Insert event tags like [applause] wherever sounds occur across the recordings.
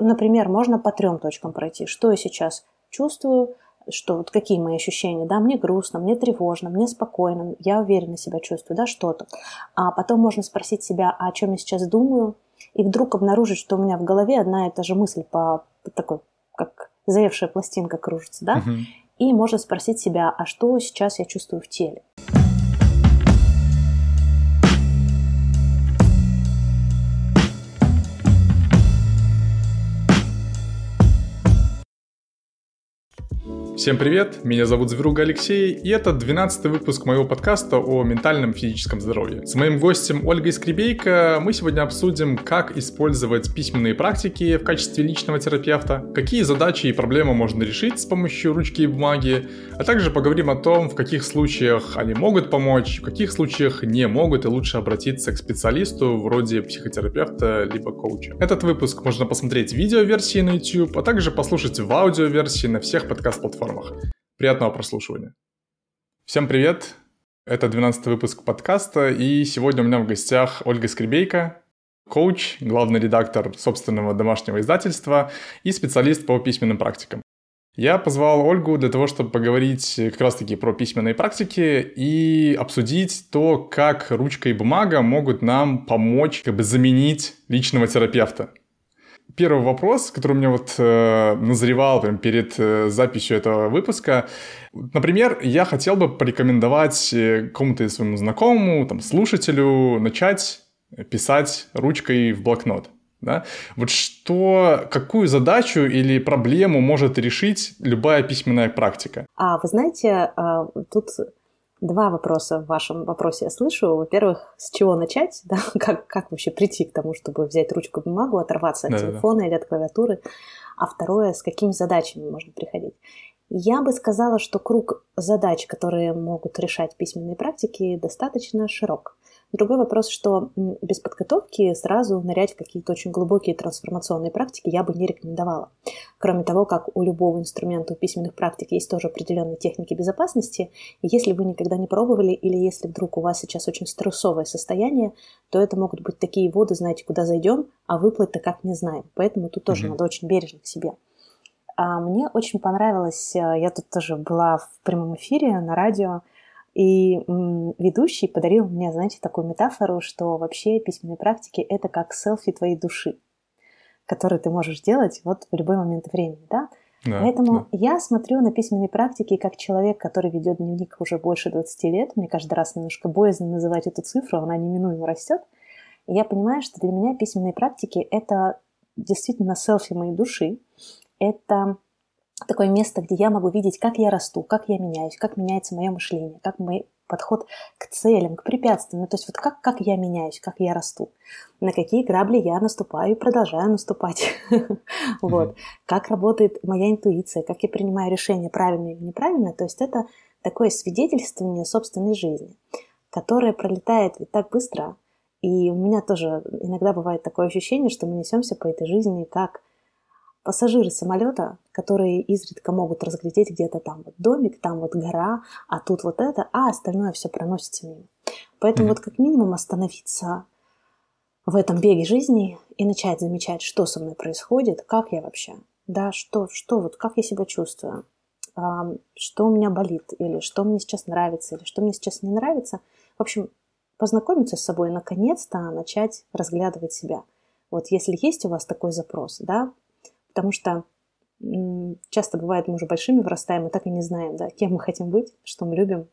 Например, можно по трем точкам пройти. Что я сейчас чувствую, что вот какие мои ощущения, да, мне грустно, мне тревожно, мне спокойно, я уверенно себя чувствую, да, что-то. А потом можно спросить себя, а о чем я сейчас думаю, и вдруг обнаружить, что у меня в голове одна и та же мысль по, по такой, как заевшая пластинка кружится, да, uh-huh. и можно спросить себя, а что сейчас я чувствую в теле. Всем привет, меня зовут Зверуга Алексей, и это 12 выпуск моего подкаста о ментальном физическом здоровье. С моим гостем Ольгой Скребейко мы сегодня обсудим, как использовать письменные практики в качестве личного терапевта, какие задачи и проблемы можно решить с помощью ручки и бумаги, а также поговорим о том, в каких случаях они могут помочь, в каких случаях не могут и лучше обратиться к специалисту вроде психотерапевта либо коуча. Этот выпуск можно посмотреть в видеоверсии на YouTube, а также послушать в аудиоверсии на всех подкаст-платформах платформах. Приятного прослушивания. Всем привет! Это 12 выпуск подкаста, и сегодня у меня в гостях Ольга Скребейко, коуч, главный редактор собственного домашнего издательства и специалист по письменным практикам. Я позвал Ольгу для того, чтобы поговорить как раз-таки про письменные практики и обсудить то, как ручка и бумага могут нам помочь как бы заменить личного терапевта первый вопрос, который у меня вот э, назревал прям перед э, записью этого выпуска. Например, я хотел бы порекомендовать э, какому-то своему знакомому, там, слушателю начать писать ручкой в блокнот. Да? Вот что, какую задачу или проблему может решить любая письменная практика? А вы знаете, а, тут Два вопроса в вашем вопросе я слышу. Во-первых, с чего начать? [laughs] Да? Как, как вообще прийти к тому, чтобы взять ручку бумагу, оторваться от да, телефона да. или от клавиатуры? А второе, с какими задачами можно приходить? Я бы сказала, что круг задач, которые могут решать письменные практики, достаточно широк. Другой вопрос, что без подготовки сразу нырять в какие-то очень глубокие трансформационные практики я бы не рекомендовала. Кроме того, как у любого инструмента, у письменных практик есть тоже определенные техники безопасности, и если вы никогда не пробовали или если вдруг у вас сейчас очень стрессовое состояние, то это могут быть такие воды, знаете, куда зайдем, а выплыть-то как не знаем. Поэтому тут тоже mm-hmm. надо очень бережно к себе. А мне очень понравилось, э, я тут тоже была в прямом эфире на радио, и ведущий подарил мне, знаете, такую метафору, что вообще письменные практики – это как селфи твоей души, который ты можешь делать вот в любой момент времени, да? Да, Поэтому да. я смотрю на письменные практики как человек, который ведет дневник уже больше 20 лет. Мне каждый раз немножко боязно называть эту цифру, она неминуемо растет. И я понимаю, что для меня письменные практики – это действительно селфи моей души. Это такое место, где я могу видеть, как я расту, как я меняюсь, как меняется мое мышление, как мой подход к целям, к препятствиям. Ну, то есть вот как, как я меняюсь, как я расту, на какие грабли я наступаю и продолжаю наступать. [laughs] Вот. Как работает моя интуиция, как я принимаю решения правильно или неправильно. То есть это такое свидетельствование собственной жизни, которое пролетает ведь так быстро. И у меня тоже иногда бывает такое ощущение, что мы несемся по этой жизни как пассажиры самолета, которые изредка могут разглядеть где-то там вот домик, там вот гора, а тут вот это, а остальное все проносится мимо. Поэтому mm-hmm. вот как минимум остановиться в этом беге жизни и начать замечать, что со мной происходит, как я вообще, да, что, что вот, как я себя чувствую, что у меня болит, или что мне сейчас нравится, или что мне сейчас не нравится. В общем, познакомиться с собой, наконец-то начать разглядывать себя. Вот если есть у вас такой запрос, да, потому что часто бывает, мы уже большими вырастаем и так и не знаем, да, кем мы хотим быть, что мы любим,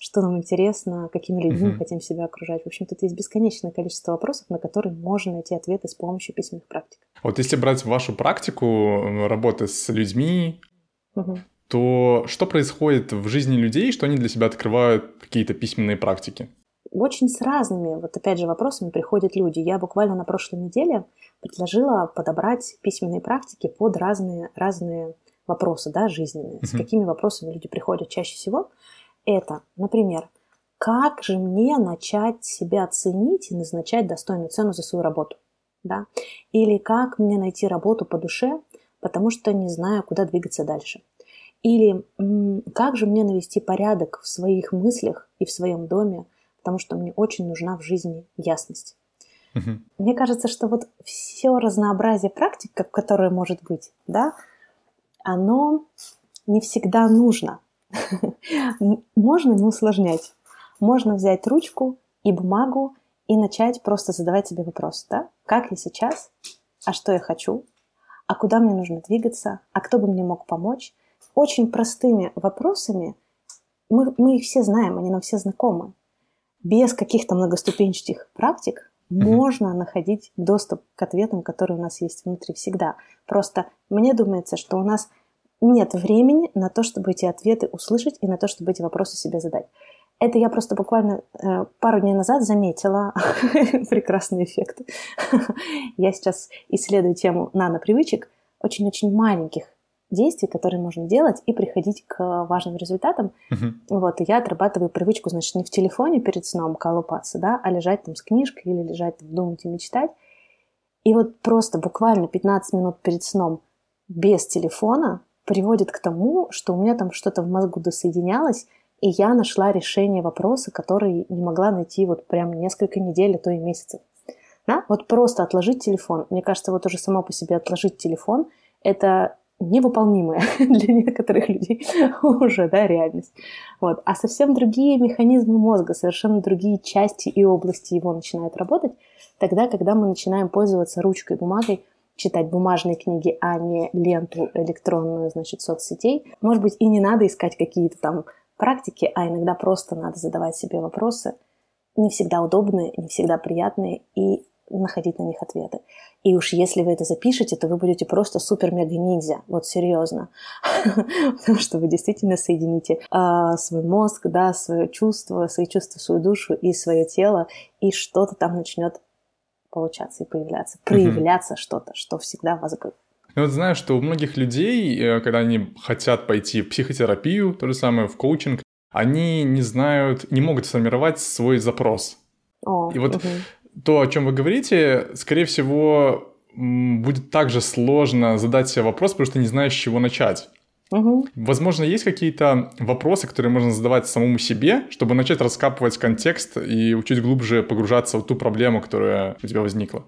что нам интересно, какими людьми uh-huh. мы хотим себя окружать. В общем, тут есть бесконечное количество вопросов, на которые можно найти ответы с помощью письменных практик. Вот если брать вашу практику работы с людьми, uh-huh. то что происходит в жизни людей, что они для себя открывают какие-то письменные практики? Очень с разными, вот опять же, вопросами приходят люди. Я буквально на прошлой неделе предложила подобрать письменные практики под разные, разные вопросы да, жизненные. Uh-huh. С какими вопросами люди приходят чаще всего. Это, например, как же мне начать себя ценить и назначать достойную цену за свою работу? Да? Или как мне найти работу по душе, потому что не знаю, куда двигаться дальше? Или как же мне навести порядок в своих мыслях и в своем доме, потому что мне очень нужна в жизни ясность. Угу. Мне кажется, что вот все разнообразие практик, которое может быть, да, оно не всегда нужно. Можно не усложнять. Можно взять ручку и бумагу и начать просто задавать себе вопрос, да? Как я сейчас? А что я хочу? А куда мне нужно двигаться? А кто бы мне мог помочь? Очень простыми вопросами мы, мы их все знаем, они нам все знакомы. Без каких-то многоступенчатых практик mm-hmm. можно находить доступ к ответам, которые у нас есть внутри всегда. Просто мне думается, что у нас нет времени на то, чтобы эти ответы услышать и на то, чтобы эти вопросы себе задать. Это я просто буквально э, пару дней назад заметила [laughs] прекрасный эффект. [laughs] я сейчас исследую тему нанопривычек, очень-очень маленьких действий, которые можно делать и приходить к важным результатам. Uh-huh. Вот, и я отрабатываю привычку, значит, не в телефоне перед сном колупаться, да, а лежать там с книжкой или лежать там, думать и мечтать. И вот просто буквально 15 минут перед сном без телефона приводит к тому, что у меня там что-то в мозгу досоединялось, и я нашла решение вопроса, который не могла найти вот прям несколько недель, а то и месяцев. Да? Вот просто отложить телефон. Мне кажется, вот уже само по себе отложить телефон – это невыполнимая [laughs] для некоторых людей [laughs] уже да, реальность. Вот. А совсем другие механизмы мозга, совершенно другие части и области его начинают работать тогда, когда мы начинаем пользоваться ручкой и бумагой, читать бумажные книги, а не ленту электронную, значит, соцсетей. Может быть, и не надо искать какие-то там практики, а иногда просто надо задавать себе вопросы, не всегда удобные, не всегда приятные, и находить на них ответы. И уж если вы это запишете, то вы будете просто супер-мега-ниндзя. Вот серьезно. [laughs] Потому что вы действительно соедините а, свой мозг, да, свое чувство, свои чувства, свою душу и свое тело, и что-то там начнет получаться и появляться, проявляться что-то, что всегда в вас было. Я вот знаю, что у многих людей, э, когда они хотят пойти в психотерапию, то же самое в коучинг, они не знают, не могут сформировать свой запрос. О, и вот угу то, о чем вы говорите, скорее всего, будет также сложно задать себе вопрос, потому что не знаешь, с чего начать. Угу. Возможно, есть какие-то вопросы, которые можно задавать самому себе, чтобы начать раскапывать контекст и чуть глубже погружаться в ту проблему, которая у тебя возникла.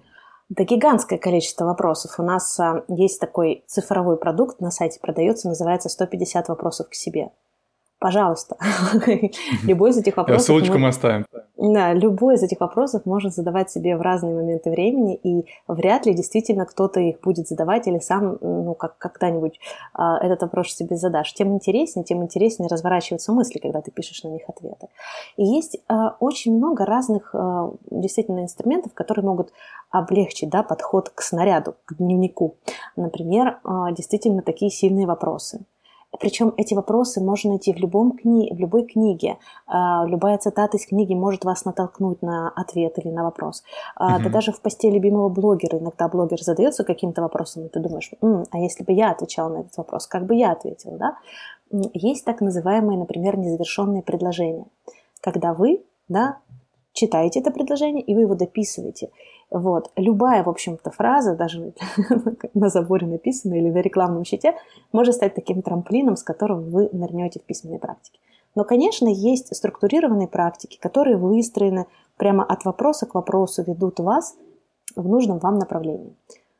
Да гигантское количество вопросов. У нас а, есть такой цифровой продукт, на сайте продается, называется «150 вопросов к себе» пожалуйста, любой из этих вопросов... Ссылочку мы оставим. Да, любой из этих вопросов можно задавать себе в разные моменты времени, и вряд ли действительно кто-то их будет задавать или сам, ну, как когда-нибудь а, этот вопрос себе задашь. Тем интереснее, тем интереснее разворачиваются мысли, когда ты пишешь на них ответы. И есть а, очень много разных а, действительно инструментов, которые могут облегчить да, подход к снаряду, к дневнику. Например, действительно такие сильные вопросы – причем эти вопросы можно найти в, любом кни... в любой книге. А, любая цитата из книги может вас натолкнуть на ответ или на вопрос. Mm-hmm. Да даже в посте любимого блогера иногда блогер задается каким-то вопросом, и ты думаешь, М, а если бы я отвечал на этот вопрос, как бы я ответил, да? Есть так называемые, например, незавершенные предложения. Когда вы, да, читаете это предложение, и вы его дописываете. Вот. Любая, в общем-то, фраза, даже [laughs] на заборе написанная или на рекламном щите, может стать таким трамплином, с которым вы нырнете в письменной практике. Но, конечно, есть структурированные практики, которые выстроены прямо от вопроса к вопросу, ведут вас в нужном вам направлении.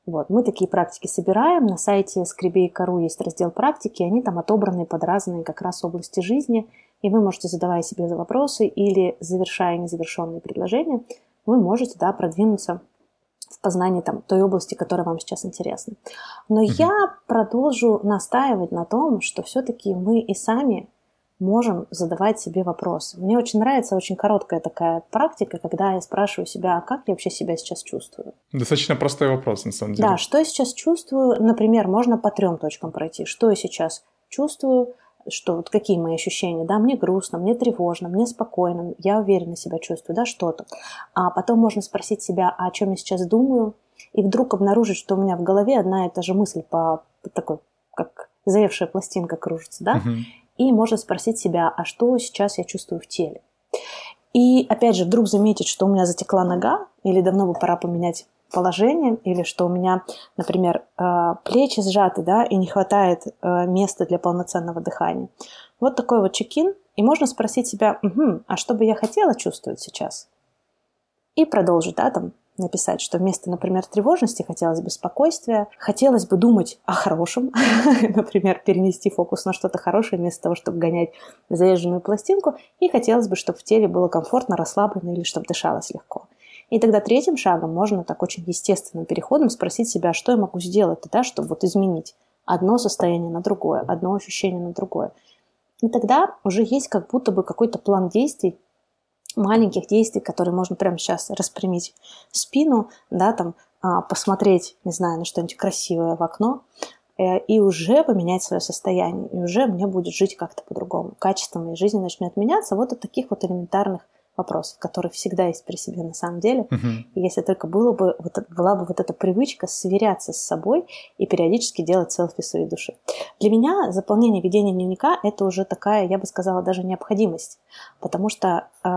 Вот. Мы такие практики собираем. На сайте Скребей Кару есть раздел практики, они там отобраны под разные как раз области жизни. И вы можете, задавая себе вопросы или завершая незавершенные предложения, вы можете да, продвинуться в познании там, той области, которая вам сейчас интересна. Но mm я продолжу настаивать на том, что все-таки мы и сами можем задавать себе вопросы. Мне очень нравится очень короткая такая практика, когда я спрашиваю себя, а как я вообще себя сейчас чувствую. Достаточно простой вопрос, на самом деле. Да, что я сейчас чувствую, например, можно по трем точкам пройти. Что я сейчас чувствую, что вот какие мои ощущения, да, мне грустно, мне тревожно, мне спокойно, я уверенно себя чувствую, да, что-то. А потом можно спросить себя, а о чем я сейчас думаю, и вдруг обнаружить, что у меня в голове одна и та же мысль по, по такой, как заевшая пластинка кружится, да, uh-huh. и можно спросить себя, а что сейчас я чувствую в теле. И опять же, вдруг заметить, что у меня затекла нога, или давно бы пора поменять положение, или что у меня, например, э, плечи сжаты, да, и не хватает э, места для полноценного дыхания. Вот такой вот чекин, и можно спросить себя, угу, а что бы я хотела чувствовать сейчас? И продолжить, да, там, написать, что вместо, например, тревожности хотелось бы спокойствия, хотелось бы думать о хорошем, [laughs] например, перенести фокус на что-то хорошее вместо того, чтобы гонять заезженную пластинку, и хотелось бы, чтобы в теле было комфортно, расслаблено или чтобы дышалось легко. И тогда третьим шагом можно так очень естественным переходом спросить себя, что я могу сделать, да, чтобы вот изменить одно состояние на другое, одно ощущение на другое. И тогда уже есть как будто бы какой-то план действий, маленьких действий, которые можно прямо сейчас распрямить спину, да, там, а, посмотреть, не знаю, на что-нибудь красивое в окно, э, и уже поменять свое состояние, и уже мне будет жить как-то по-другому. Качество моей жизни начнет меняться вот от таких вот элементарных вопросов, которые всегда есть при себе на самом деле. Uh-huh. И если только было бы, вот, была бы вот эта привычка сверяться с собой и периодически делать селфи своей души. Для меня заполнение ведения дневника – это уже такая, я бы сказала, даже необходимость, потому что э,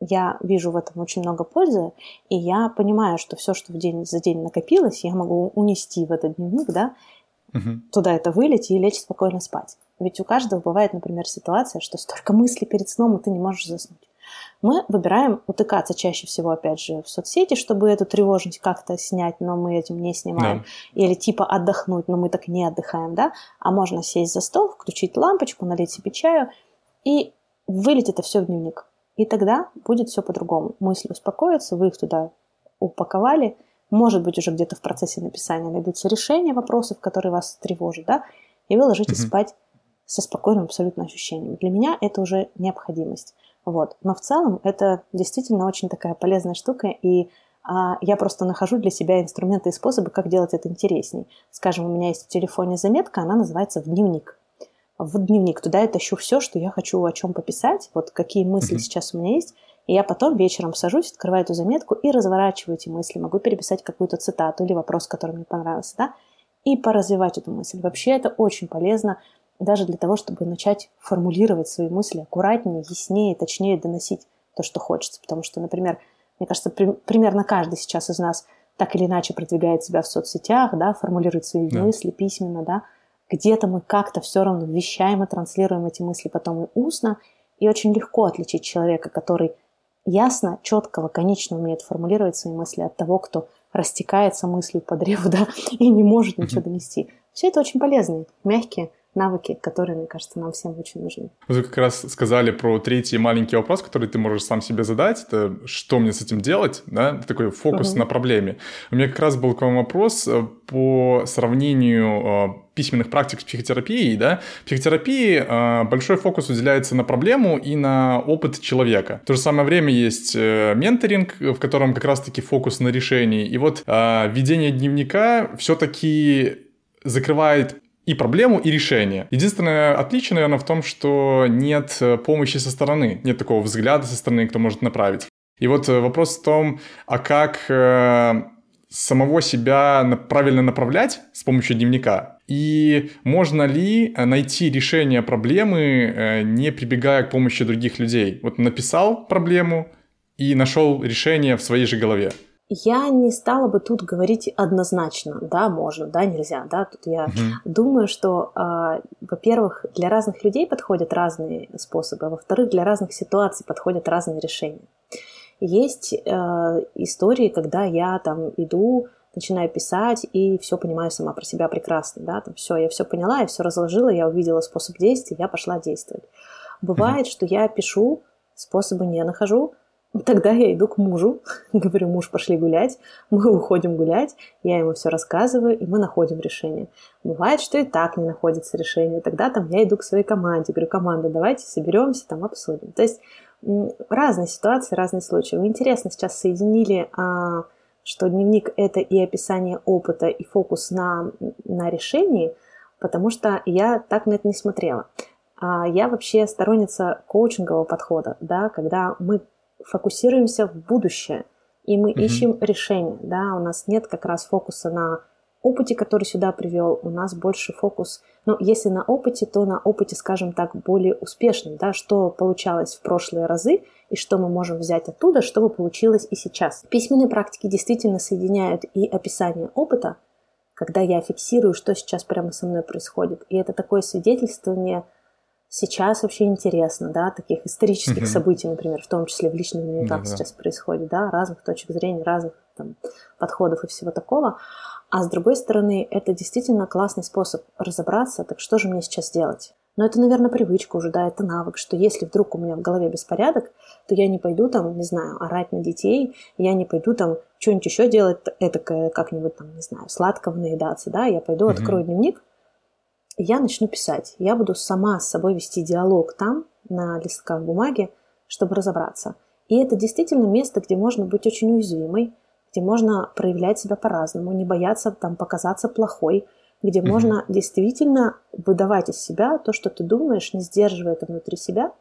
я вижу в этом очень много пользы, и я понимаю, что все, что в день за день накопилось, я могу унести в этот дневник, да, угу. туда это вылить и лечь спокойно спать. Ведь у каждого бывает, например, ситуация, что столько мыслей перед сном, и ты не можешь заснуть мы выбираем утыкаться чаще всего, опять же, в соцсети, чтобы эту тревожность как-то снять, но мы этим не снимаем. Да. Или типа отдохнуть, но мы так не отдыхаем, да? А можно сесть за стол, включить лампочку, налить себе чаю и вылить это все в дневник. И тогда будет все по-другому. Мысли успокоятся, вы их туда упаковали, может быть, уже где-то в процессе написания найдутся решения вопросов, которые вас тревожат, да, и вы ложитесь угу. спать со спокойным абсолютно ощущением. Для меня это уже необходимость. Вот. Но в целом это действительно очень такая полезная штука, и а, я просто нахожу для себя инструменты и способы, как делать это интересней. Скажем, у меня есть в телефоне заметка, она называется «В дневник». В дневник. Туда я тащу все, что я хочу о чем пописать, вот какие мысли mm-hmm. сейчас у меня есть, и я потом вечером сажусь, открываю эту заметку и разворачиваю эти мысли. Могу переписать какую-то цитату или вопрос, который мне понравился, да, и поразвивать эту мысль. Вообще это очень полезно даже для того, чтобы начать формулировать свои мысли аккуратнее, яснее, точнее доносить то, что хочется. Потому что, например, мне кажется, при, примерно каждый сейчас из нас так или иначе продвигает себя в соцсетях, да, формулирует свои да. мысли письменно, да, где-то мы как-то все равно вещаем и транслируем эти мысли потом и устно, и очень легко отличить человека, который ясно, четко, лаконично умеет формулировать свои мысли от того, кто растекается мыслью по древу, [laughs] да, и не может ничего донести. Все это очень полезные, мягкие, навыки, которые, мне кажется, нам всем очень нужны. Вы как раз сказали про третий маленький вопрос, который ты можешь сам себе задать. Это что мне с этим делать? Да? Это такой фокус угу. на проблеме. У меня как раз был к вам вопрос э, по сравнению э, письменных практик с психотерапией, да, в психотерапии э, большой фокус уделяется на проблему и на опыт человека. В то же самое время есть э, менторинг, в котором как раз-таки фокус на решении. И вот э, ведение дневника все-таки закрывает и проблему, и решение. Единственное отличие, наверное, в том, что нет э, помощи со стороны, нет такого взгляда со стороны, кто может направить. И вот э, вопрос в том, а как э, самого себя правильно направлять с помощью дневника? И можно ли найти решение проблемы, не прибегая к помощи других людей? Вот написал проблему и нашел решение в своей же голове. Я не стала бы тут говорить однозначно, да, можно, да, нельзя, да. Тут я угу. думаю, что, э, во-первых, для разных людей подходят разные способы, а во-вторых, для разных ситуаций подходят разные решения. Есть э, истории, когда я там иду, начинаю писать и все понимаю сама про себя прекрасно, да, там все, я все поняла, я все разложила, я увидела способ действия, я пошла действовать. Бывает, угу. что я пишу, способы не нахожу, Тогда я иду к мужу, [laughs] говорю, муж, пошли гулять, мы уходим гулять, я ему все рассказываю, и мы находим решение. Бывает, что и так не находится решение, тогда там я иду к своей команде, говорю, команда, давайте соберемся, там обсудим. То есть разные ситуации, разные случаи. Вы интересно сейчас соединили, а, что дневник – это и описание опыта, и фокус на, на решении, потому что я так на это не смотрела. А, я вообще сторонница коучингового подхода, да, когда мы фокусируемся в будущее, и мы угу. ищем решение, да, у нас нет как раз фокуса на опыте, который сюда привел, у нас больше фокус, ну, если на опыте, то на опыте, скажем так, более успешным, да, что получалось в прошлые разы и что мы можем взять оттуда, чтобы получилось и сейчас. Письменные практики действительно соединяют и описание опыта, когда я фиксирую, что сейчас прямо со мной происходит, и это такое свидетельствование – сейчас вообще интересно, да, таких исторических uh событий, например, в том числе в личных дневниках uh сейчас происходит, да, разных точек зрения, разных там, подходов и всего такого. А с другой стороны, это действительно классный способ разобраться, так что же мне сейчас делать? Но это, наверное, привычка уже, да, это навык, что если вдруг у меня в голове беспорядок, то я не пойду там, не знаю, орать на детей, я не пойду там что-нибудь еще делать, это как-нибудь там, не знаю, сладкого наедаться, да, я пойду, mm-hmm. открою дневник, я начну писать. Я буду сама с собой вести диалог там, на листках бумаги, чтобы разобраться. И это действительно место, где можно быть очень уязвимой, где можно проявлять себя по-разному, не бояться там показаться плохой, где mm-hmm. можно действительно выдавать из себя то, что ты думаешь, не сдерживая это внутри себя,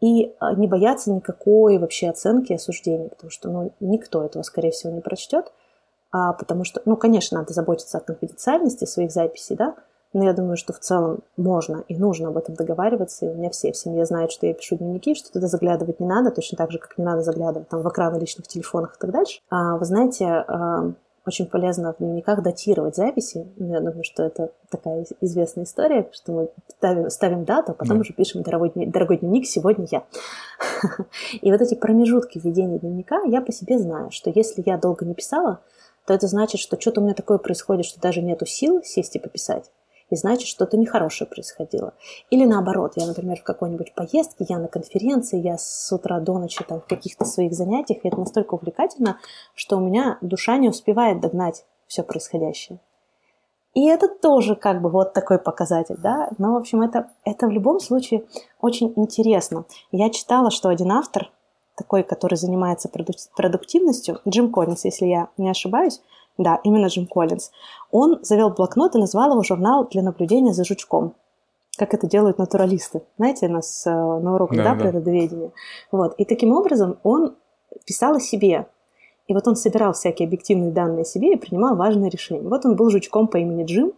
и а, не бояться никакой вообще оценки и осуждения, потому что ну, никто этого, скорее всего, не прочтет, а, потому что, ну, конечно, надо заботиться о конфиденциальности своих записей, да, но я думаю, что в целом можно и нужно об этом договариваться, и у меня все в семье знают, что я пишу дневники, что туда заглядывать не надо, точно так же, как не надо заглядывать там в экраны личных телефонах и так дальше. А, вы знаете, а, очень полезно в дневниках датировать записи. Ну, я думаю, что это такая известная история, что мы ставим, ставим дату, а потом да. уже пишем дорогой, дорогой дневник «Сегодня я». [laughs] И вот эти промежутки введения дневника я по себе знаю, что если я долго не писала, то это значит, что что-то у меня такое происходит, что даже нету сил сесть и пописать и значит, что-то нехорошее происходило. Или наоборот, я, например, в какой-нибудь поездке, я на конференции, я с утра до ночи там в каких-то своих занятиях, и это настолько увлекательно, что у меня душа не успевает догнать все происходящее. И это тоже как бы вот такой показатель, да. Но, в общем, это, это в любом случае очень интересно. Я читала, что один автор, такой, который занимается продуктивностью, Джим Коллинс, если я не ошибаюсь, да, именно Джим Коллинз. Он завел блокнот и назвал его «Журнал для наблюдения за жучком» как это делают натуралисты. Знаете, у нас э, на уроках, да, да, природоведения. Вот. И таким образом он писал о себе. И вот он собирал всякие объективные данные о себе и принимал важные решения. Вот он был жучком по имени Джим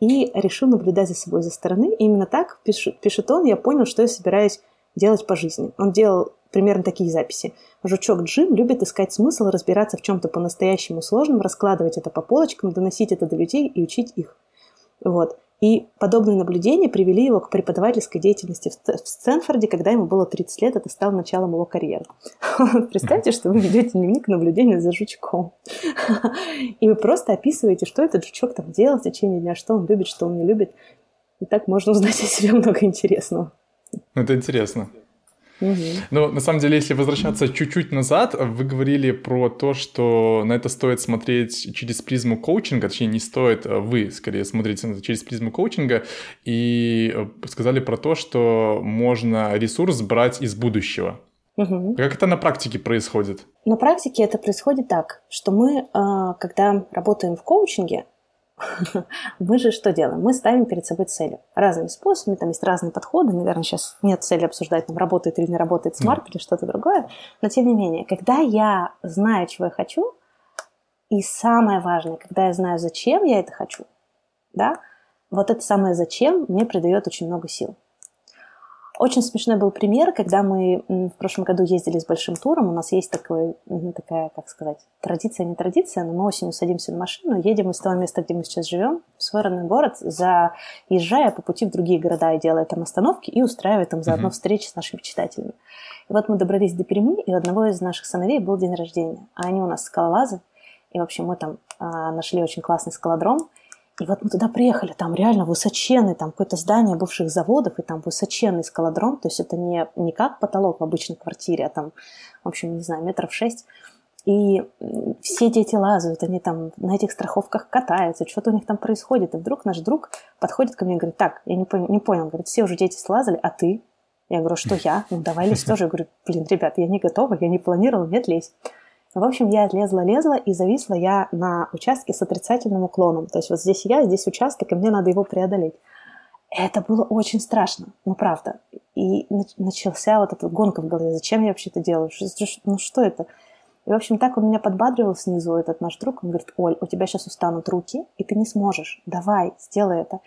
и решил наблюдать за собой за стороны. И именно так, пишет, пишет он, я понял, что я собираюсь делать по жизни. Он делал примерно такие записи. Жучок Джим любит искать смысл, разбираться в чем-то по-настоящему сложном, раскладывать это по полочкам, доносить это до людей и учить их. Вот. И подобные наблюдения привели его к преподавательской деятельности в Стэнфорде, когда ему было 30 лет, это стало началом его карьеры. [laughs] Представьте, что вы ведете дневник наблюдения за жучком. И вы просто описываете, что этот жучок там делал в течение дня, что он любит, что он не любит. И так можно узнать о себе много интересного. Это интересно. Но на самом деле, если возвращаться чуть-чуть назад, вы говорили про то, что на это стоит смотреть через призму коучинга, точнее не стоит, а вы скорее смотрите на это через призму коучинга, и э, сказали про то, что можно ресурс брать из будущего. Угу. Как это на практике происходит? На практике это происходит так, что мы, а, когда работаем в коучинге, [laughs] мы же что делаем? Мы ставим перед собой цели разными способами, там есть разные подходы, наверное, сейчас нет цели обсуждать, там работает или не работает смарт или что-то другое, но тем не менее, когда я знаю, чего я хочу, и самое важное, когда я знаю, зачем я это хочу, да, вот это самое зачем мне придает очень много сил. Очень смешной был пример, когда мы в прошлом году ездили с большим туром. У нас есть такой, такая, как сказать, традиция, не традиция, но мы осенью садимся на машину, едем из того места, где мы сейчас живем, в свой родной город, заезжая по пути в другие города и делая там остановки и устраивая там заодно mm-hmm. встречи с нашими читателями. И вот мы добрались до Перми, и у одного из наших сыновей был день рождения. А они у нас скалолазы. И, в общем, мы там а, нашли очень классный скалодром – и вот мы туда приехали, там реально высоченный, там какое-то здание бывших заводов, и там высоченный скалодром, то есть это не, не как потолок в обычной квартире, а там, в общем, не знаю, метров шесть. И все дети лазают, они там на этих страховках катаются, что-то у них там происходит. И вдруг наш друг подходит ко мне и говорит, так, я не, понял, не понял, говорит, все уже дети слазали, а ты? Я говорю, что я? Ну, давай лезь тоже. Я говорю, блин, ребят, я не готова, я не планировала, нет, лезь. В общем, я лезла-лезла, и зависла я на участке с отрицательным уклоном. То есть вот здесь я, здесь участок, и мне надо его преодолеть. Это было очень страшно, ну правда. И начался вот эта гонка в голове. Зачем я вообще это делаю? Ну что это? И, в общем, так он меня подбадривал снизу, этот наш друг. Он говорит, Оль, у тебя сейчас устанут руки, и ты не сможешь. Давай, сделай это.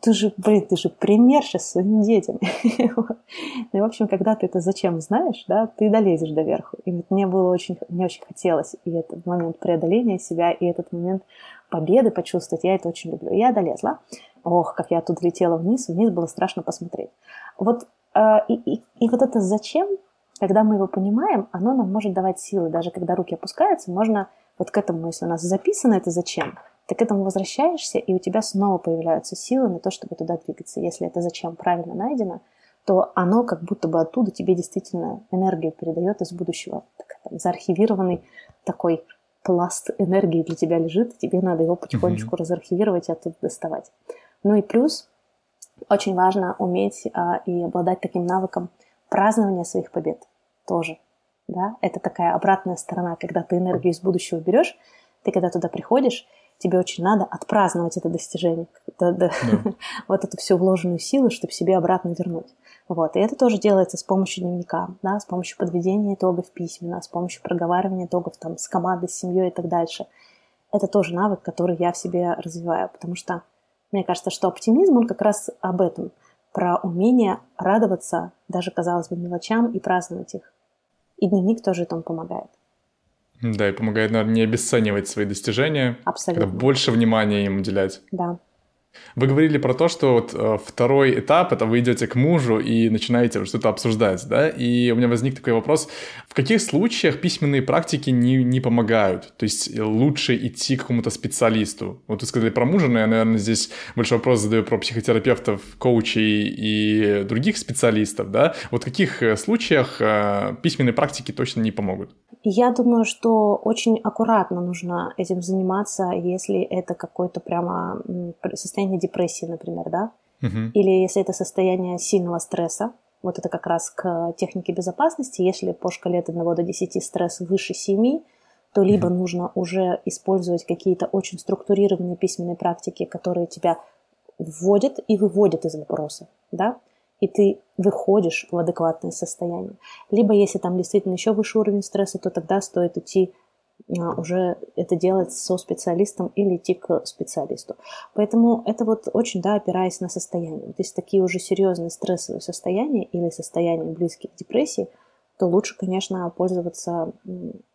Ты же, блин, ты же пример сейчас своим детям. [laughs] Ну и, в общем, когда ты это зачем знаешь, да, ты долезешь до верху. И мне было очень, мне очень хотелось и этот момент преодоления себя, и этот момент победы почувствовать, я это очень люблю. Я долезла. Ох, как я тут летела вниз, вниз было страшно посмотреть. Вот, э, и, и вот это зачем, когда мы его понимаем, оно нам может давать силы. Даже когда руки опускаются, можно вот к этому, если у нас записано это зачем, ты к этому возвращаешься, и у тебя снова появляются силы на то, чтобы туда двигаться. Если это зачем правильно найдено, то оно как будто бы оттуда тебе действительно энергию передает из будущего. Так, там, заархивированный такой пласт энергии для тебя лежит, и тебе надо его потихонечку mm-hmm. разархивировать и оттуда доставать. Ну и плюс очень важно уметь а, и обладать таким навыком празднования своих побед тоже. Да? Это такая обратная сторона, когда ты энергию из будущего берешь, ты когда туда приходишь, тебе очень надо отпраздновать это достижение, да, да. Да. [laughs] вот эту всю вложенную силу, чтобы себе обратно вернуть. Вот. И это тоже делается с помощью дневника, да, с помощью подведения итогов письменно, с помощью проговаривания итогов там, с командой, с семьей и так дальше. Это тоже навык, который я в себе развиваю, потому что мне кажется, что оптимизм, он как раз об этом, про умение радоваться даже, казалось бы, мелочам и праздновать их. И дневник тоже этому помогает. Да, и помогает, наверное, не обесценивать свои достижения. Абсолютно. больше внимания им уделять. Да. Вы говорили про то, что вот э, второй этап это вы идете к мужу и начинаете что-то обсуждать, да? И у меня возник такой вопрос: в каких случаях письменные практики не, не помогают? То есть лучше идти к какому-то специалисту? Вот вы сказали про мужа, но я, наверное, здесь больше вопрос задаю про психотерапевтов, коучей и других специалистов, да? Вот в каких э, случаях э, письменные практики точно не помогут? Я думаю, что очень аккуратно нужно этим заниматься, если это какое-то прямо состояние депрессии, например, да, угу. или если это состояние сильного стресса, вот это как раз к технике безопасности. Если по шкале от 1 до 10 стресс выше 7, то либо угу. нужно уже использовать какие-то очень структурированные письменные практики, которые тебя вводят и выводят из вопроса, да, и ты выходишь в адекватное состояние. Либо если там действительно еще выше уровень стресса, то тогда стоит идти уже это делать со специалистом или идти к специалисту. Поэтому это вот очень, да, опираясь на состояние. То есть такие уже серьезные стрессовые состояния или состояния близкие к депрессии, то лучше, конечно, пользоваться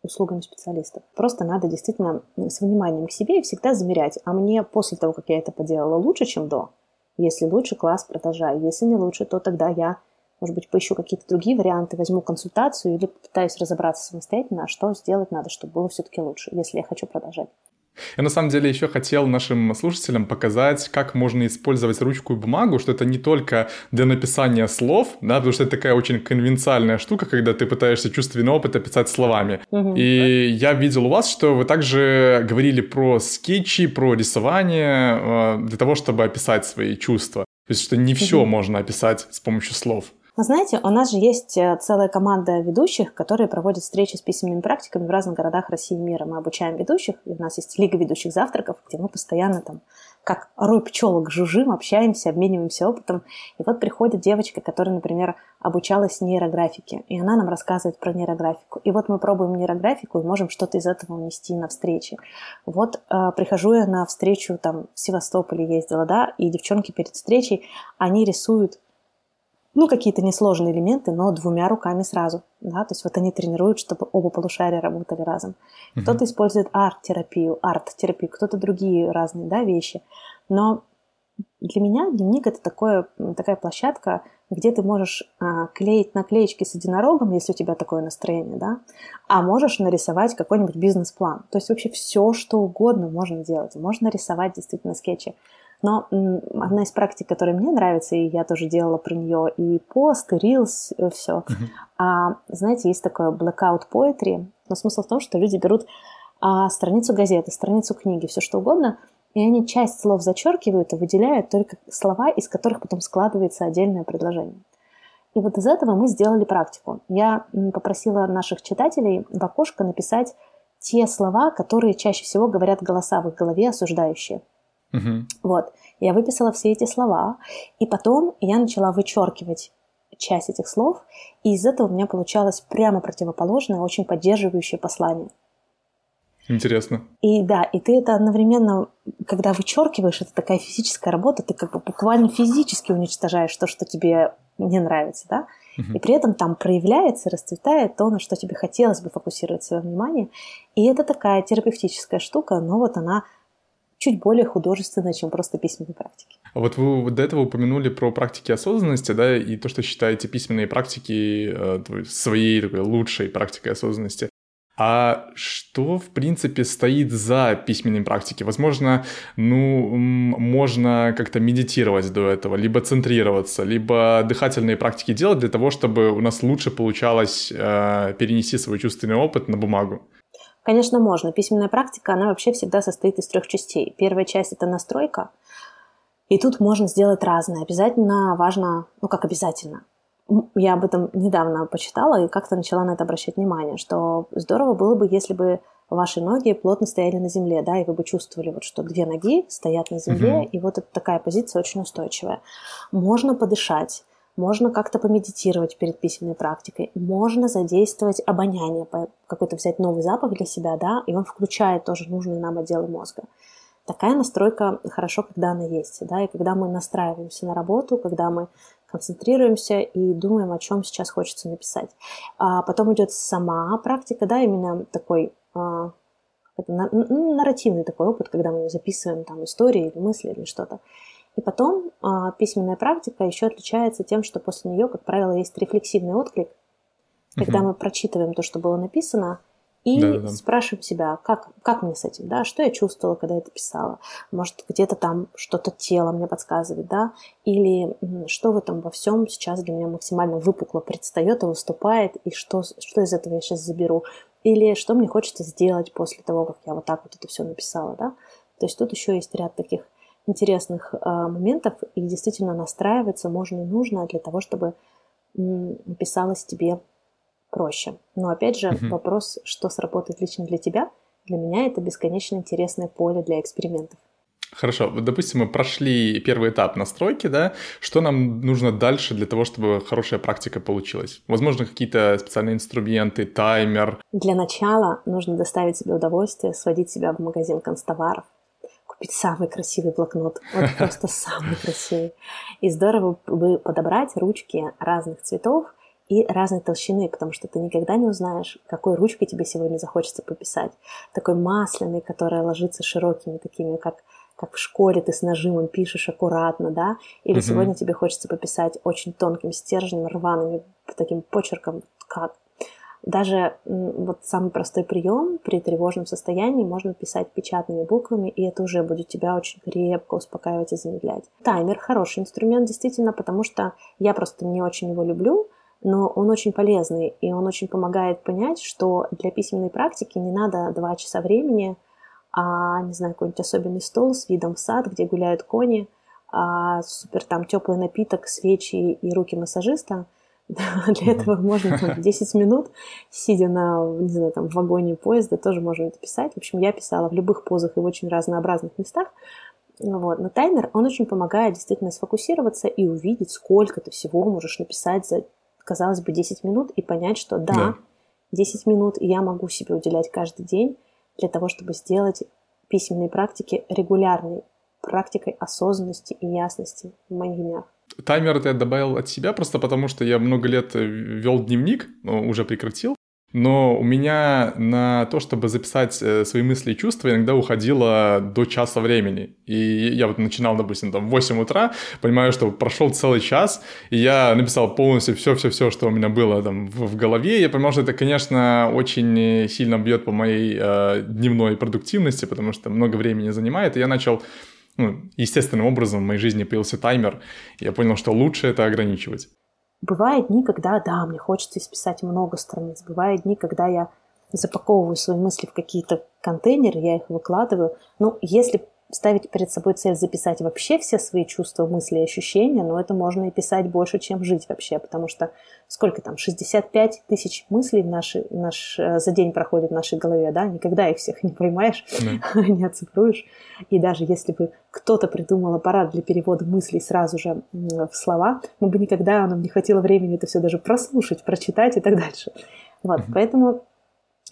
услугами специалистов. Просто надо действительно с вниманием к себе и всегда замерять. А мне после того, как я это поделала, лучше, чем до? Если лучше, класс, продолжаю. Если не лучше, то тогда я, может быть, поищу какие-то другие варианты, возьму консультацию или попытаюсь разобраться самостоятельно, а что сделать надо, чтобы было все-таки лучше, если я хочу продолжать. Я на самом деле еще хотел нашим слушателям показать, как можно использовать ручку и бумагу, что это не только для написания слов, да, потому что это такая очень конвенциальная штука, когда ты пытаешься чувственный опыт описать словами. Угу. И я видел у вас, что вы также говорили про скетчи, про рисование э, для того, чтобы описать свои чувства. То есть, что не все угу. можно описать с помощью слов. Вы знаете, у нас же есть э, целая команда ведущих, которые проводят встречи с письменными практиками в разных городах России и мира. Мы обучаем ведущих, и у нас есть Лига ведущих завтраков, где мы постоянно там как рой пчелок жужжим, общаемся, обмениваемся опытом. И вот приходит девочка, которая, например, обучалась нейрографике, и она нам рассказывает про нейрографику. И вот мы пробуем нейрографику и можем что-то из этого унести на встречи. Вот э, прихожу я на встречу, там, в Севастополе ездила, да, и девчонки перед встречей, они рисуют ну, какие-то несложные элементы, но двумя руками сразу. Да? То есть вот они тренируют, чтобы оба полушария работали разом. Uh-huh. Кто-то использует арт-терапию, арт-терапию, кто-то другие разные да, вещи. Но для меня дневник это такое, такая площадка, где ты можешь а, клеить наклеечки с единорогом, если у тебя такое настроение, да, а можешь нарисовать какой-нибудь бизнес-план. То есть вообще все, что угодно можно делать. Можно рисовать действительно скетчи. Но одна из практик, которая мне нравится, и я тоже делала про нее и пост, и рилс, и все. Uh-huh. А, знаете, есть такое blackout poetry, но смысл в том, что люди берут а, страницу газеты, страницу книги, все что угодно, и они часть слов зачеркивают и выделяют только слова, из которых потом складывается отдельное предложение. И вот из этого мы сделали практику. Я попросила наших читателей в окошко написать те слова, которые чаще всего говорят голоса в их голове осуждающие. Угу. Вот. Я выписала все эти слова, и потом я начала вычеркивать часть этих слов, и из этого у меня получалось прямо противоположное, очень поддерживающее послание. Интересно. И да, и ты это одновременно, когда вычеркиваешь, это такая физическая работа, ты как бы буквально физически уничтожаешь то, что тебе не нравится, да? Угу. И при этом там проявляется, расцветает то, на что тебе хотелось бы фокусировать свое внимание. И это такая терапевтическая штука, но вот она чуть более художественная, чем просто письменные практики. А вот вы до этого упомянули про практики осознанности, да, и то, что считаете письменные практики э, своей такой лучшей практикой осознанности. А что, в принципе, стоит за письменной практикой? Возможно, ну, можно как-то медитировать до этого, либо центрироваться, либо дыхательные практики делать для того, чтобы у нас лучше получалось э, перенести свой чувственный опыт на бумагу. Конечно, можно. Письменная практика, она вообще всегда состоит из трех частей. Первая часть – это настройка, и тут можно сделать разное. Обязательно важно, ну как обязательно, я об этом недавно почитала и как-то начала на это обращать внимание, что здорово было бы, если бы ваши ноги плотно стояли на земле, да, и вы бы чувствовали, вот, что две ноги стоят на земле, угу. и вот это такая позиция очень устойчивая. Можно подышать, можно как-то помедитировать перед письменной практикой, можно задействовать обоняние, какой-то взять новый запах для себя, да, и он включает тоже нужные нам отделы мозга. Такая настройка хорошо, когда она есть, да, и когда мы настраиваемся на работу, когда мы концентрируемся и думаем, о чем сейчас хочется написать. А потом идет сама практика, да, именно такой а, это нарративный такой опыт, когда мы записываем там истории или мысли или что-то. И потом а, письменная практика еще отличается тем, что после нее, как правило, есть рефлексивный отклик, когда угу. мы прочитываем то, что было написано, и да, да. спрашиваем себя, как, как мне с этим, да, что я чувствовала, когда это писала. Может, где-то там что-то тело мне подсказывает, да, или что в этом во всем сейчас для меня максимально выпукло предстает и выступает, и что, что из этого я сейчас заберу. Или что мне хочется сделать после того, как я вот так вот это все написала, да. То есть тут еще есть ряд таких интересных э, моментов, и действительно настраиваться можно и нужно для того, чтобы писалось тебе проще. Но опять же, угу. вопрос, что сработает лично для тебя, для меня это бесконечно интересное поле для экспериментов. Хорошо, вот, допустим, мы прошли первый этап настройки, да, что нам нужно дальше для того, чтобы хорошая практика получилась? Возможно, какие-то специальные инструменты, таймер? Для начала нужно доставить себе удовольствие, сводить себя в магазин констоваров, купить самый красивый блокнот, вот [laughs] просто самый красивый. И здорово бы подобрать ручки разных цветов, и разной толщины, потому что ты никогда не узнаешь, какой ручкой тебе сегодня захочется пописать. Такой масляный, которая ложится широкими такими, как как в школе ты с нажимом пишешь аккуратно, да, или uh-huh. сегодня тебе хочется пописать очень тонким стержнем, рваными таким почерком, как даже вот самый простой прием при тревожном состоянии можно писать печатными буквами, и это уже будет тебя очень крепко успокаивать и замедлять. Таймер хороший инструмент, действительно, потому что я просто не очень его люблю, но он очень полезный, и он очень помогает понять, что для письменной практики не надо два часа времени, а, не знаю, какой-нибудь особенный стол с видом в сад, где гуляют кони, а, супер там теплый напиток, свечи и руки массажиста. [laughs] Для этого можно там, [laughs] 10 минут, сидя на, не знаю, там, в вагоне поезда, тоже можно это писать. В общем, я писала в любых позах и в очень разнообразных местах. Вот. Но таймер, он очень помогает действительно сфокусироваться и увидеть, сколько ты всего можешь написать за казалось бы, 10 минут и понять, что да, да. 10 минут я могу себе уделять каждый день для того, чтобы сделать письменные практики регулярной практикой осознанности и ясности в моих днях. Таймер это я добавил от себя просто потому, что я много лет вел дневник, но уже прекратил но у меня на то, чтобы записать э, свои мысли и чувства, иногда уходило до часа времени. И я вот начинал, допустим, там в 8 утра, понимаю, что прошел целый час, и я написал полностью все-все-все, что у меня было там в голове. Я понимал, что это, конечно, очень сильно бьет по моей э, дневной продуктивности, потому что много времени занимает, и я начал ну, естественным образом в моей жизни появился таймер, и я понял, что лучше это ограничивать. Бывают дни, когда, да, мне хочется исписать много страниц. Бывают дни, когда я запаковываю свои мысли в какие-то контейнеры, я их выкладываю. Ну, если ставить перед собой цель записать вообще все свои чувства, мысли и ощущения, но это можно и писать больше, чем жить вообще, потому что сколько там, 65 тысяч мыслей наши, наш, э, за день проходит в нашей голове, да, никогда их всех [laughs] не поймаешь, mm. [laughs] не оцифруешь. И даже если бы кто-то придумал аппарат для перевода мыслей сразу же в слова, мы бы никогда, нам не хватило времени это все даже прослушать, прочитать и так дальше. Вот, mm-hmm. поэтому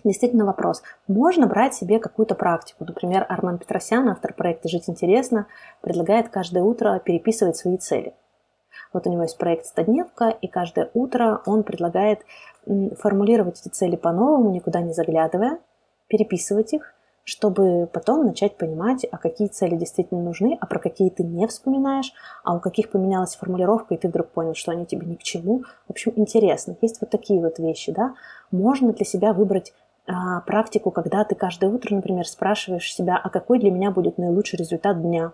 действительно вопрос. Можно брать себе какую-то практику. Например, Арман Петросян, автор проекта «Жить интересно», предлагает каждое утро переписывать свои цели. Вот у него есть проект «Стодневка», и каждое утро он предлагает формулировать эти цели по-новому, никуда не заглядывая, переписывать их, чтобы потом начать понимать, а какие цели действительно нужны, а про какие ты не вспоминаешь, а у каких поменялась формулировка, и ты вдруг понял, что они тебе ни к чему. В общем, интересно. Есть вот такие вот вещи, да. Можно для себя выбрать а, практику, когда ты каждое утро, например, спрашиваешь себя, а какой для меня будет наилучший результат дня,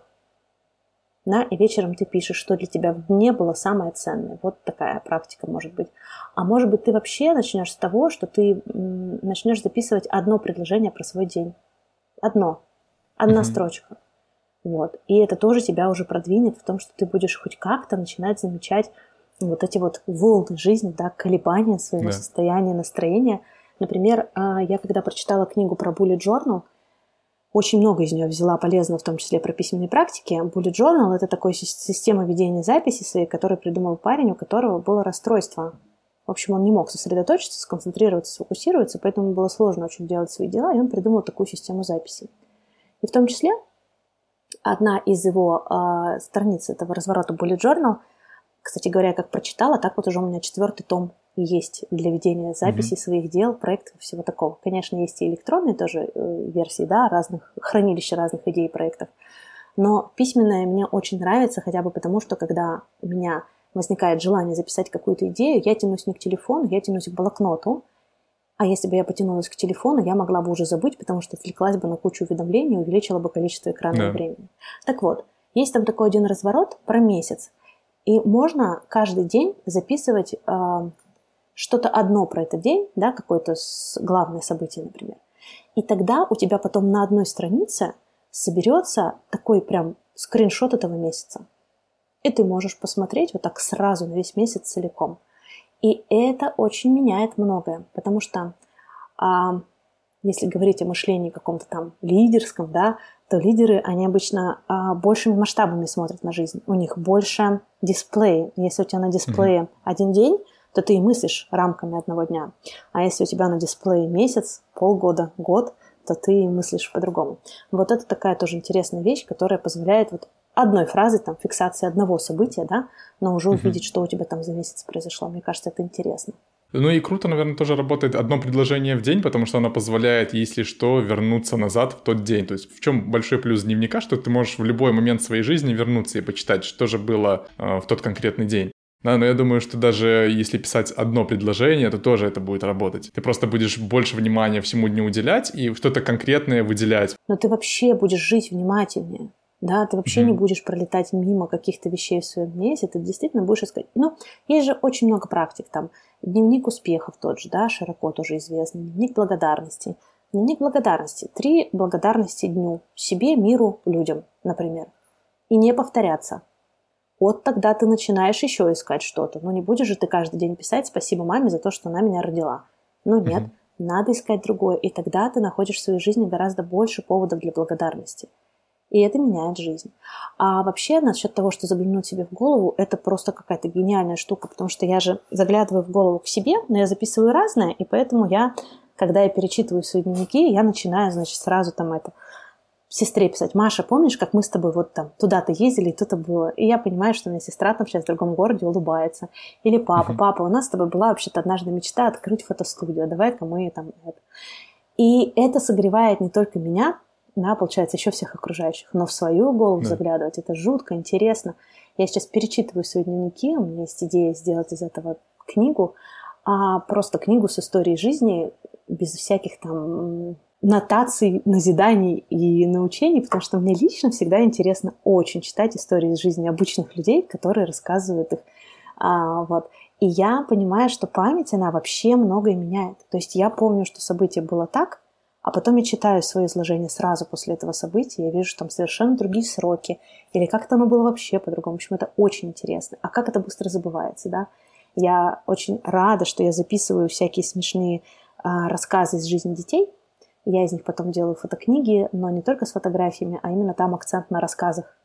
да, и вечером ты пишешь, что для тебя в дне было самое ценное. Вот такая практика может быть. А может быть, ты вообще начнешь с того, что ты начнешь записывать одно предложение про свой день. Одно. Одна mm-hmm. строчка. Вот. И это тоже тебя уже продвинет в том, что ты будешь хоть как-то начинать замечать вот эти вот волны жизни, да, колебания своего да. состояния, настроения. Например, а, я когда прочитала книгу про Bullet Journal, очень много из нее взяла полезно, в том числе про письменные практики. Bullet Journal – это такая система ведения записи своей, которую придумал парень, у которого было расстройство. В общем, он не мог сосредоточиться, сконцентрироваться, сфокусироваться, поэтому было сложно очень делать свои дела, и он придумал такую систему записей. И в том числе одна из его э, страниц этого разворота Bullet Journal, кстати говоря, как прочитала, так вот уже у меня четвертый том есть для ведения записей mm-hmm. своих дел, проектов всего такого. Конечно, есть и электронные тоже э, версии, да, разных, хранилища разных идей и проектов. Но письменное мне очень нравится, хотя бы потому, что когда у меня возникает желание записать какую-то идею, я тянусь не к телефону, я тянусь к блокноту. А если бы я потянулась к телефону, я могла бы уже забыть, потому что отвлеклась бы на кучу уведомлений увеличила бы количество экранного да. времени. Так вот, есть там такой один разворот про месяц. И можно каждый день записывать э, что-то одно про этот день, да, какое-то главное событие, например. И тогда у тебя потом на одной странице соберется такой прям скриншот этого месяца. И ты можешь посмотреть вот так сразу на весь месяц целиком. И это очень меняет многое, потому что а, если говорить о мышлении каком-то там лидерском, да, то лидеры, они обычно а, большими масштабами смотрят на жизнь. У них больше дисплея. Если у тебя на дисплее mm-hmm. один день, то ты и мыслишь рамками одного дня. А если у тебя на дисплее месяц, полгода, год, то ты мыслишь по-другому. Вот это такая тоже интересная вещь, которая позволяет вот одной фразы, там, фиксации одного события, да, но уже угу. увидеть, что у тебя там за месяц произошло. Мне кажется, это интересно. Ну и круто, наверное, тоже работает одно предложение в день, потому что оно позволяет, если что, вернуться назад в тот день. То есть в чем большой плюс дневника, что ты можешь в любой момент своей жизни вернуться и почитать, что же было э, в тот конкретный день. Да, но я думаю, что даже если писать одно предложение, то тоже это будет работать. Ты просто будешь больше внимания всему дню уделять и что-то конкретное выделять. Но ты вообще будешь жить внимательнее. Да, ты вообще mm-hmm. не будешь пролетать мимо каких-то вещей в своем если ты действительно будешь искать. Ну, есть же очень много практик там. Дневник успехов тот же, да, широко тоже известный. Дневник благодарности. Дневник благодарности. Три благодарности дню. Себе, миру, людям, например. И не повторяться. Вот тогда ты начинаешь еще искать что-то. Ну, не будешь же ты каждый день писать «спасибо маме за то, что она меня родила». Ну, нет, mm надо искать другое. И тогда ты находишь в своей жизни гораздо больше поводов для благодарности. И это меняет жизнь. А вообще, насчет того, что заглянуть себе в голову, это просто какая-то гениальная штука, потому что я же заглядываю в голову к себе, но я записываю разное, и поэтому я, когда я перечитываю свои дневники, я начинаю, значит, сразу там это сестре писать, Маша, помнишь, как мы с тобой вот там туда-то ездили, и тут-то было. И я понимаю, что у меня сестра там сейчас в другом городе улыбается. Или папа, uh-huh. папа, у нас с тобой была вообще-то однажды мечта открыть фотостудию, давай-ка мы там это. И это согревает не только меня, да, получается, еще всех окружающих, но в свою голову да. заглядывать, это жутко интересно. Я сейчас перечитываю свои дневники, у меня есть идея сделать из этого книгу, а просто книгу с историей жизни, без всяких там нотаций, назиданий и научений, потому что мне лично всегда интересно очень читать истории из жизни обычных людей, которые рассказывают их. А, вот. И я понимаю, что память, она вообще многое меняет. То есть я помню, что событие было так, а потом я читаю свое изложение сразу после этого события, я вижу, там совершенно другие сроки, или как-то оно было вообще по-другому. В общем, это очень интересно. А как это быстро забывается, да? Я очень рада, что я записываю всякие смешные а, рассказы из жизни детей, я из них потом делаю фотокниги, но не только с фотографиями, а именно там акцент на рассказах.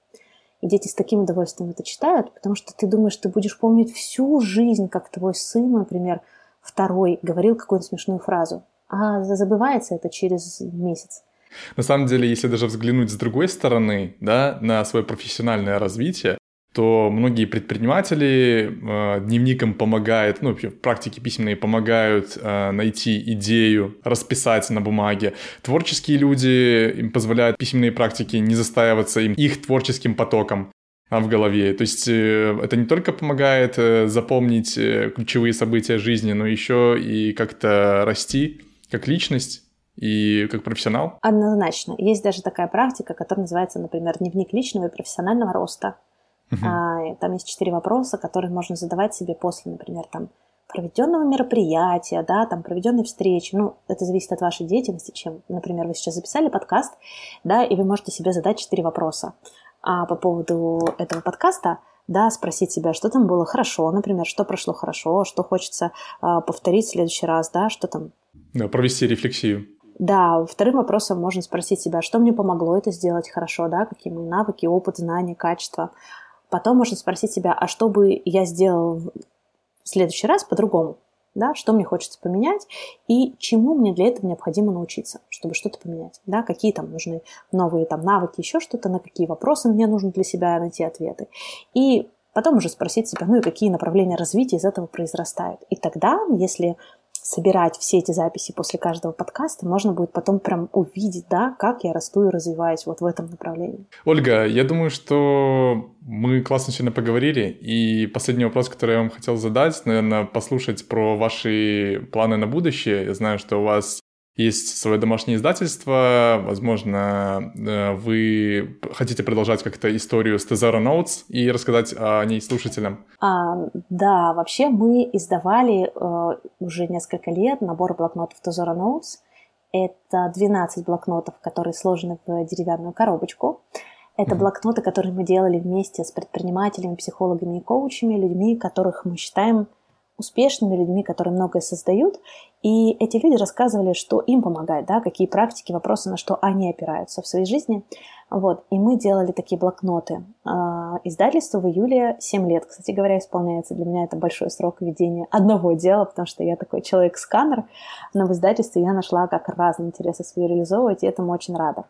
И дети с таким удовольствием это читают, потому что ты думаешь, ты будешь помнить всю жизнь, как твой сын, например, второй, говорил какую-то смешную фразу. А забывается это через месяц. На самом деле, если даже взглянуть с другой стороны, да, на свое профессиональное развитие, то многие предприниматели, э, дневник им помогает, ну, в практике письменные помогают э, найти идею, расписать на бумаге. Творческие люди им позволяют письменные практики не застаиваться им их творческим потоком а, в голове. То есть э, это не только помогает запомнить ключевые события жизни, но еще и как-то расти как личность и как профессионал? Однозначно. Есть даже такая практика, которая называется, например, дневник личного и профессионального роста. Uh-huh. А, там есть четыре вопроса, которые можно задавать себе после, например, там проведенного мероприятия, да, там проведенной встречи. Ну, это зависит от вашей деятельности, чем, например, вы сейчас записали подкаст, да, и вы можете себе задать четыре вопроса. А по поводу этого подкаста, да, спросить себя, что там было хорошо, например, что прошло хорошо, что хочется а, повторить в следующий раз, да, что там. Да, провести рефлексию. Да, вторым вопросом можно спросить себя, что мне помогло это сделать хорошо, да, какие мои навыки, опыт, знания, качества. Потом можно спросить себя, а что бы я сделал в следующий раз по-другому? Да, что мне хочется поменять и чему мне для этого необходимо научиться, чтобы что-то поменять, да, какие там нужны новые там навыки, еще что-то, на какие вопросы мне нужно для себя найти ответы. И потом уже спросить себя, ну и какие направления развития из этого произрастают. И тогда, если собирать все эти записи после каждого подкаста, можно будет потом прям увидеть, да, как я расту и развиваюсь вот в этом направлении. Ольга, я думаю, что мы классно сегодня поговорили, и последний вопрос, который я вам хотел задать, наверное, послушать про ваши планы на будущее. Я знаю, что у вас есть свое домашнее издательство, возможно, э, вы хотите продолжать как-то историю с Tezero Notes и рассказать о ней слушателям. А, да, вообще мы издавали э, уже несколько лет набор блокнотов Tezero Notes. Это 12 блокнотов, которые сложены в деревянную коробочку. Это mm-hmm. блокноты, которые мы делали вместе с предпринимателями, психологами и коучами, людьми, которых мы считаем успешными людьми, которые многое создают, и эти люди рассказывали, что им помогает, да, какие практики, вопросы, на что они опираются в своей жизни. Вот. И мы делали такие блокноты. А, издательству в июле 7 лет, кстати говоря, исполняется. Для меня это большой срок ведения одного дела, потому что я такой человек-сканер. Но в издательстве я нашла, как разные интересы свои реализовывать, и этому очень рада.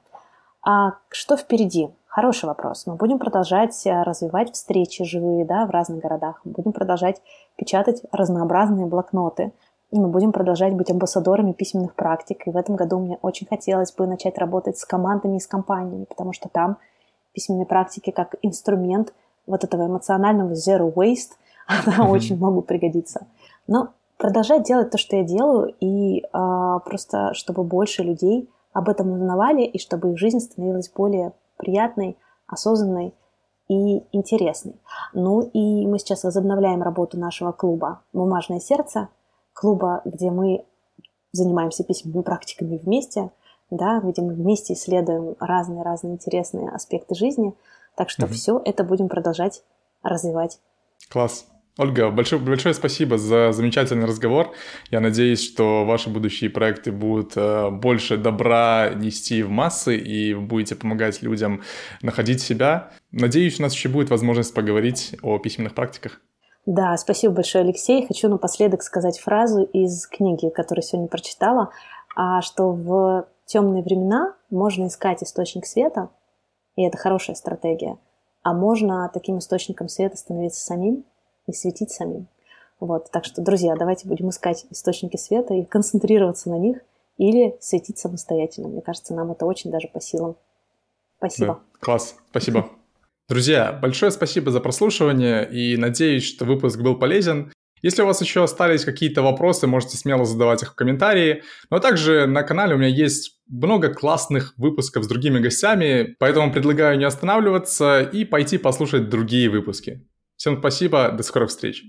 А что впереди? Хороший вопрос. Мы будем продолжать э, развивать встречи живые да, в разных городах. Мы будем продолжать печатать разнообразные блокноты. И мы будем продолжать быть амбассадорами письменных практик. И в этом году мне очень хотелось бы начать работать с командами и с компаниями, потому что там письменные практики как инструмент вот этого эмоционального zero waste, [laughs] она очень могут пригодиться. Но продолжать делать то, что я делаю, и а, просто чтобы больше людей об этом узнавали, и чтобы их жизнь становилась более приятной, осознанной и интересной. Ну и мы сейчас возобновляем работу нашего клуба «Бумажное сердце», клуба, где мы занимаемся письменными практиками вместе, да, где мы вместе исследуем разные-разные интересные аспекты жизни. Так что угу. все это будем продолжать развивать. Класс. Ольга, большое, большое спасибо за замечательный разговор. Я надеюсь, что ваши будущие проекты будут э, больше добра нести в массы, и вы будете помогать людям находить себя. Надеюсь, у нас еще будет возможность поговорить о письменных практиках. Да, спасибо большое, Алексей. Хочу напоследок сказать фразу из книги, которую сегодня прочитала, а, что в темные времена можно искать источник света, и это хорошая стратегия, а можно таким источником света становиться самим, и светить самим. Вот, так что, друзья, давайте будем искать источники света и концентрироваться на них или светить самостоятельно. Мне кажется, нам это очень даже по силам. Спасибо. Да, класс, спасибо. [laughs] Друзья, большое спасибо за прослушивание и надеюсь, что выпуск был полезен. Если у вас еще остались какие-то вопросы, можете смело задавать их в комментарии. Но также на канале у меня есть много классных выпусков с другими гостями, поэтому предлагаю не останавливаться и пойти послушать другие выпуски. Всем спасибо, до скорых встреч.